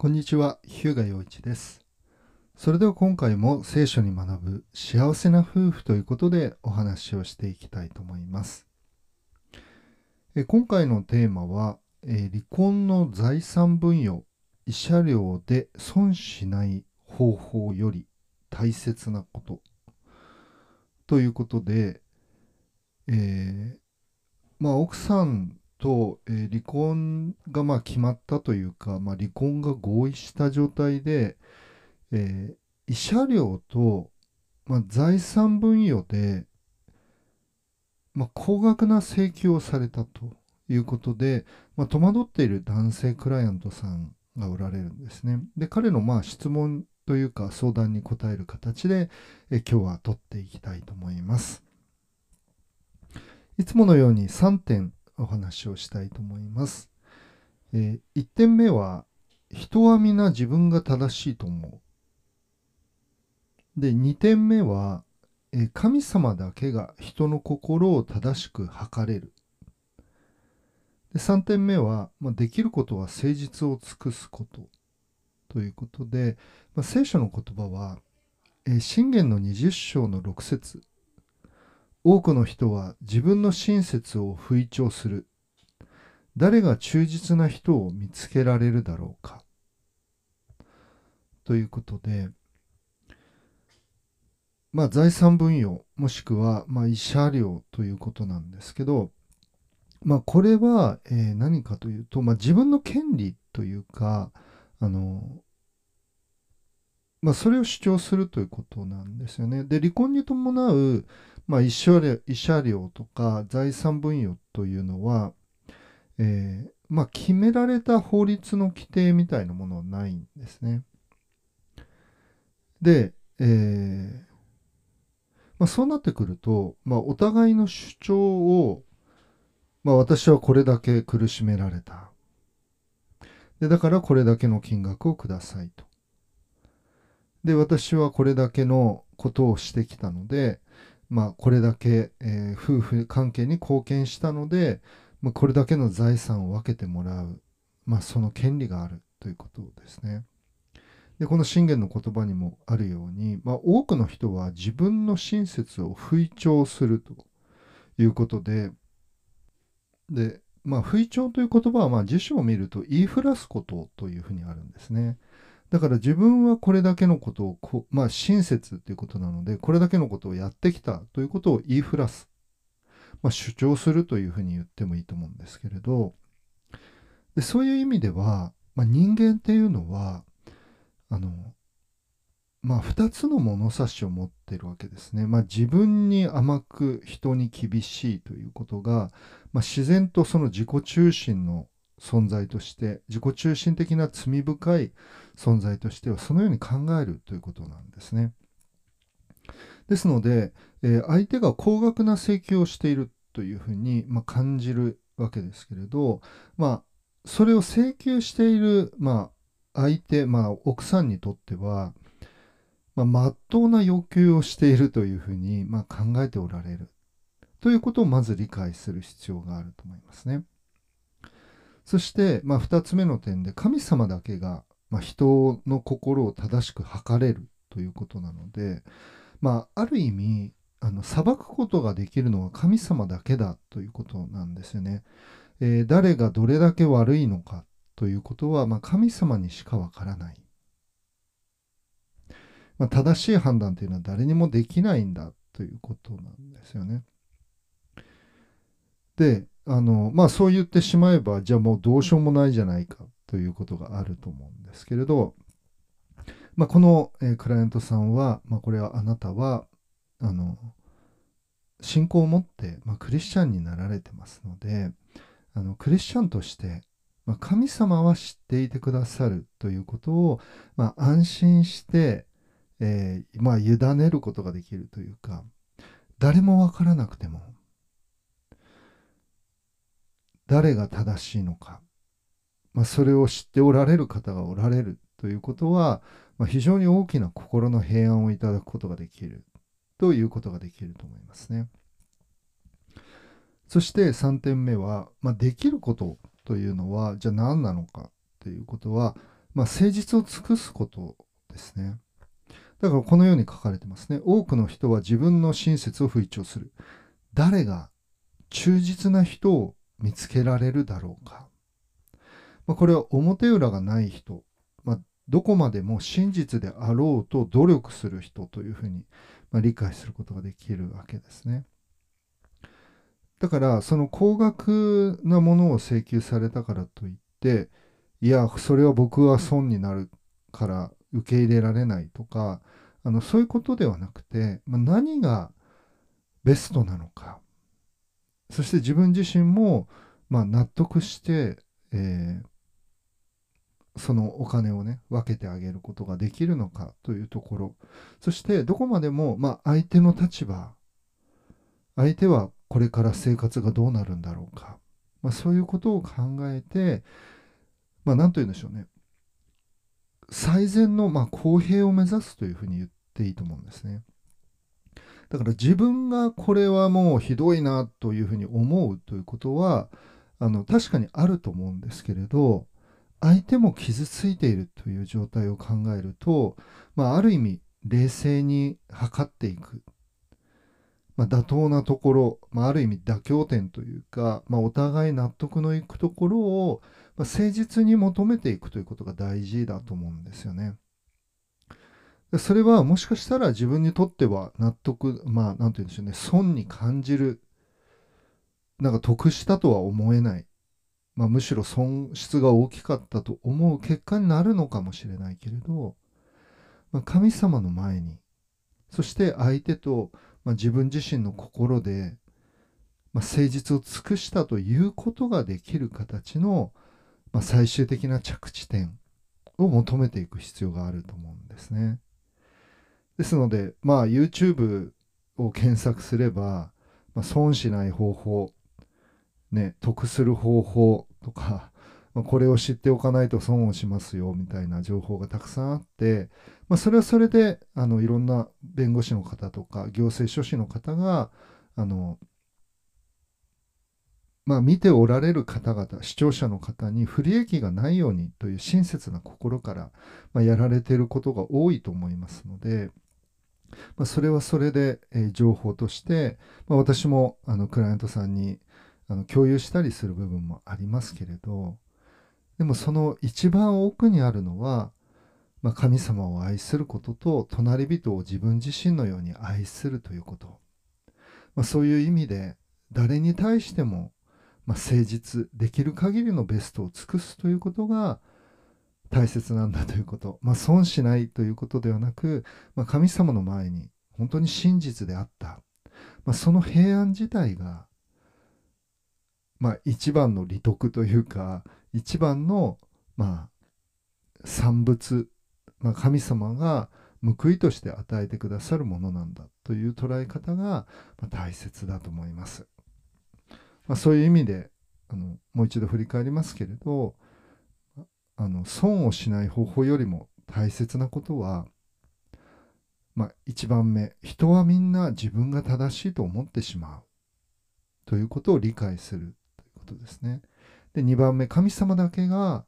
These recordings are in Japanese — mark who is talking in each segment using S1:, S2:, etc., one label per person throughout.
S1: こんにちは、日向陽一です。それでは今回も聖書に学ぶ幸せな夫婦ということでお話をしていきたいと思います。え今回のテーマは、え離婚の財産分与、慰謝料で損しない方法より大切なことということで、えーまあ奥さんと、えー離婚がまあ決まったというか、まあ、離婚が合意した状態で、えー慰謝料と、まあ、財産分与で、まあ、高額な請求をされたということで、まあ、戸惑っている男性クライアントさんがおられるんですね。で彼のまあ質問というか相談に答える形で、え今日は取っていきたいと思います。いつものように3点お話をしたいと思います。え1点目は、人は皆自分が正しいと思う。で、2点目は、えー神様だけが人の心を正しく測れる。で3点目は、まあ、できることは誠実を尽くすこと。ということで、まあ、聖書の言葉は、えー信玄の20章の6節多くの人は自分の親切を吹聴する。誰が忠実な人を見つけられるだろうか。ということで、まあ財産分与もしくはまあ慰謝料ということなんですけど、まあこれは、え何かというと、まあ自分の権利というか、あの、まあそれを主張するということなんですよね。で、離婚に伴う、まあ、慰謝料とか財産分与というのは、えーまあ、決められた法律の規定みたいなものはないんですね。で、えーまあ、そうなってくると、まあ、お互いの主張を、まあ、私はこれだけ苦しめられた。で、だからこれだけの金額をくださいと。で、私はこれだけのことをしてきたので、まあ、これだけ、えー夫婦関係に貢献したので、まあ、これだけの財産を分けてもらう、まあ、その権利があるということですね。で、この信玄の言葉にもあるように、まあ、多くの人は自分の親切を吹聴するということで、で、まあ、吹聴という言葉は、まあ、辞書を見ると言いふらすことというふうにあるんですね。だから自分はこれだけのことをこ、まあ親切ということなので、これだけのことをやってきたということを言いふらす。まあ主張するというふうに言ってもいいと思うんですけれど、でそういう意味では、まあ、人間っていうのは、あの、まあ二つの物差しを持っているわけですね。まあ自分に甘く人に厳しいということが、まあ自然とその自己中心の存在として自己中心的な罪深い存在としてはそのように考えるということなんですね。ですので、えー相手が高額な請求をしているというふうに、まあ、感じるわけですけれど、まあ、それを請求している、まあ、相手、まあ、奥さんにとっては、まあ、真っ当な要求をしているというふうに、まあ、考えておられるということをまず理解する必要があると思いますね。そして、まあ、二つ目の点で、神様だけが、まあ、人の心を正しく測れるということなので、まあ、ある意味、あの、裁くことができるのは神様だけだということなんですよね。えー誰がどれだけ悪いのかということは、まあ、神様にしかわからない。まあ、正しい判断というのは誰にもできないんだということなんですよね。で、あの、まあそう言ってしまえば、じゃあもうどうしようもないじゃないかということがあると思うんですけれど、まあこの、えクライアントさんは、まあこれはあなたは、あの、信仰を持って、まあ、クリスチャンになられてますので、あの、クリスチャンとして、まあ、神様は知っていてくださるということを、まあ、安心して、えーまあ、委ねることができるというか、誰もわからなくても、誰が正しいのか、まあ、それを知っておられる方がおられるということは、まあ、非常に大きな心の平安をいただくことができるということができると思いますね。そして3点目は、まあ、できることというのはじゃあ何なのかということは、まあ、誠実を尽くすことですね。だからこのように書かれてますね。多くの人は自分の親切を吹聴する。誰が忠実な人を見つけられるだろうか。まあ、これは表裏がない人、まあ、どこまでも真実であろうと努力する人というふうに、まあ、理解することができるわけですね。だからその高額なものを請求されたからといっていやそれは僕は損になるから受け入れられないとかあのそういうことではなくて、まあ、何がベストなのかそして自分自身も、まあ、納得して、えー、そのお金をね分けてあげることができるのかというところ。そしてどこまでも、まあ、相手の立場相手はこれから生活がどうなるんだろうか、まあ、そういうことを考えて、まあ、何と言うんでしょうね。最善の、ま、公平を目指すというふうに言っていいと思うんですね。だから自分がこれはもうひどいなというふうに思うということはあの確かにあると思うんですけれど相手も傷ついているという状態を考えると、まあ、ある意味冷静に測っていく、まあ、妥当なところ、まあ、ある意味妥協点というか、まあ、お互い納得のいくところを、まあ誠実に求めていくということが大事だと思うんですよね。それはもしかしたら自分にとっては納得、まあ、なんて言うんでしょうね、損に感じる、なんか得したとは思えない、まあ、むしろ損失が大きかったと思う結果になるのかもしれないけれど、まあ、神様の前に、そして相手と、まあ、自分自身の心で、ま、誠実を尽くしたということができる形の、ま、最終的な着地点を求めていく必要があると思うんですね。ですので、まあ、YouTube を検索すれば、ま、損しない方法、ね、得する方法とか、まあ、これを知っておかないと損をしますよみたいな情報がたくさんあって、まあ、それはそれであのいろんな弁護士の方とか行政書士の方があの、まあ、見ておられる方々視聴者の方に不利益がないようにという親切な心から、ま、やられていることが多いと思いますので。ま、それはそれで、えー、情報として、ま、私もあのクライアントさんにあの共有したりする部分もありますけれどでもその一番奥にあるのは、まあ、神様を愛することと隣人を自分自身のように愛するということ、まあ、そういう意味で誰に対しても、まあ、誠実できる限りのベストを尽くすということが、大切なんだということ、まあ、損しないということではなく、まあ、神様の前に本当に真実であった、まあ、その平安自体が、まあ、一番の利得というか一番の、まあ、産物、まあ、神様が報いとして与えてくださるものなんだという捉え方が、ま大切だと思います。まあ、そういう意味であのもう一度振り返りますけれど、あの損をしない方法よりも大切なことは、まあ、1番目人はみんな自分が正しいと思ってしまうということを理解することですね。で2番目神様だけが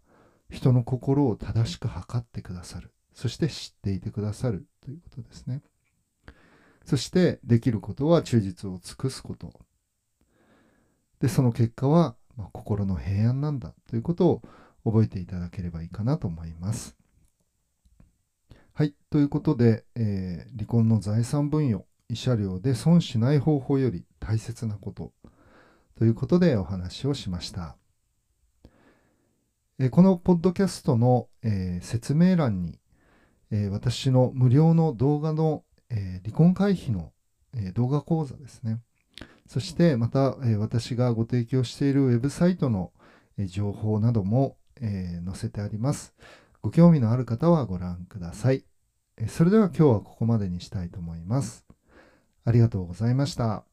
S1: 人の心を正しく測ってくださるそして知っていてくださるということですね。そしてできることは忠実を尽くすこと。でその結果は、ま、心の平安なんだということを覚えていただければいいかなと思います。はい。ということで、えー、離婚の財産分与、慰謝料で損しない方法より大切なことということでお話をしました。え、このポッドキャストの、え、説明欄に、え私の無料の動画の、え離婚回避の、え動画講座ですね。そしてまた、え私がご提供しているウェブサイトの、え情報なども、え、載せてあります。ご興味のある方はご覧ください。それでは今日はここまでにしたいと思います。ありがとうございました。